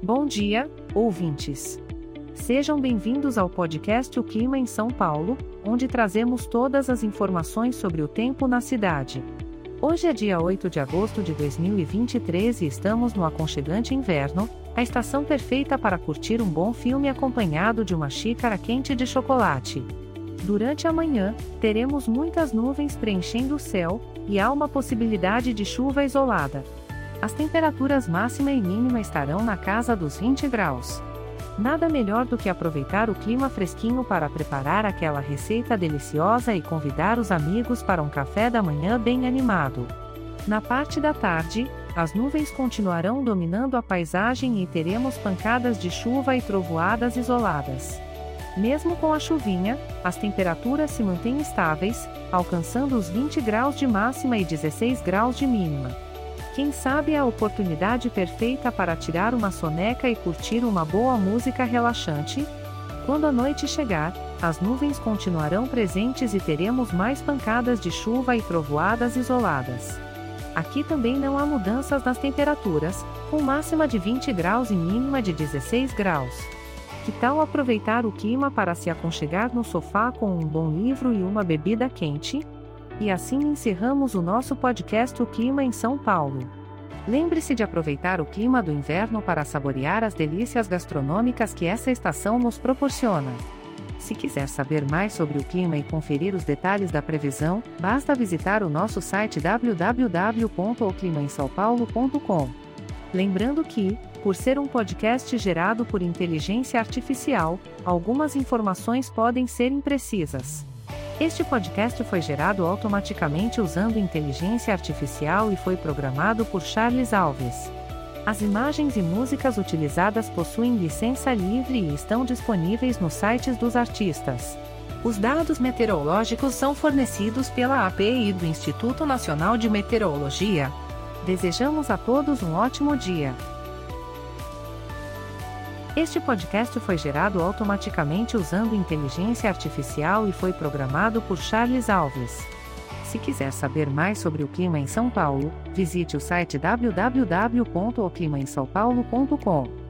Bom dia, ouvintes. Sejam bem-vindos ao podcast O Clima em São Paulo, onde trazemos todas as informações sobre o tempo na cidade. Hoje é dia 8 de agosto de 2023 e estamos no aconchegante inverno, a estação perfeita para curtir um bom filme acompanhado de uma xícara quente de chocolate. Durante a manhã, teremos muitas nuvens preenchendo o céu, e há uma possibilidade de chuva isolada. As temperaturas máxima e mínima estarão na casa dos 20 graus. Nada melhor do que aproveitar o clima fresquinho para preparar aquela receita deliciosa e convidar os amigos para um café da manhã bem animado. Na parte da tarde, as nuvens continuarão dominando a paisagem e teremos pancadas de chuva e trovoadas isoladas. Mesmo com a chuvinha, as temperaturas se mantêm estáveis, alcançando os 20 graus de máxima e 16 graus de mínima. Quem sabe é a oportunidade perfeita para tirar uma soneca e curtir uma boa música relaxante? Quando a noite chegar, as nuvens continuarão presentes e teremos mais pancadas de chuva e trovoadas isoladas. Aqui também não há mudanças nas temperaturas, com máxima de 20 graus e mínima de 16 graus. Que tal aproveitar o clima para se aconchegar no sofá com um bom livro e uma bebida quente? E assim encerramos o nosso podcast O Clima em São Paulo. Lembre-se de aproveitar o clima do inverno para saborear as delícias gastronômicas que essa estação nos proporciona. Se quiser saber mais sobre o clima e conferir os detalhes da previsão, basta visitar o nosso site www.oclimaemsaopaulo.com. Lembrando que, por ser um podcast gerado por inteligência artificial, algumas informações podem ser imprecisas. Este podcast foi gerado automaticamente usando inteligência artificial e foi programado por Charles Alves. As imagens e músicas utilizadas possuem licença livre e estão disponíveis nos sites dos artistas. Os dados meteorológicos são fornecidos pela API do Instituto Nacional de Meteorologia. Desejamos a todos um ótimo dia. Este podcast foi gerado automaticamente usando inteligência artificial e foi programado por Charles Alves. Se quiser saber mais sobre o clima em São Paulo, visite o site www.oclimaemsaopaulo.com.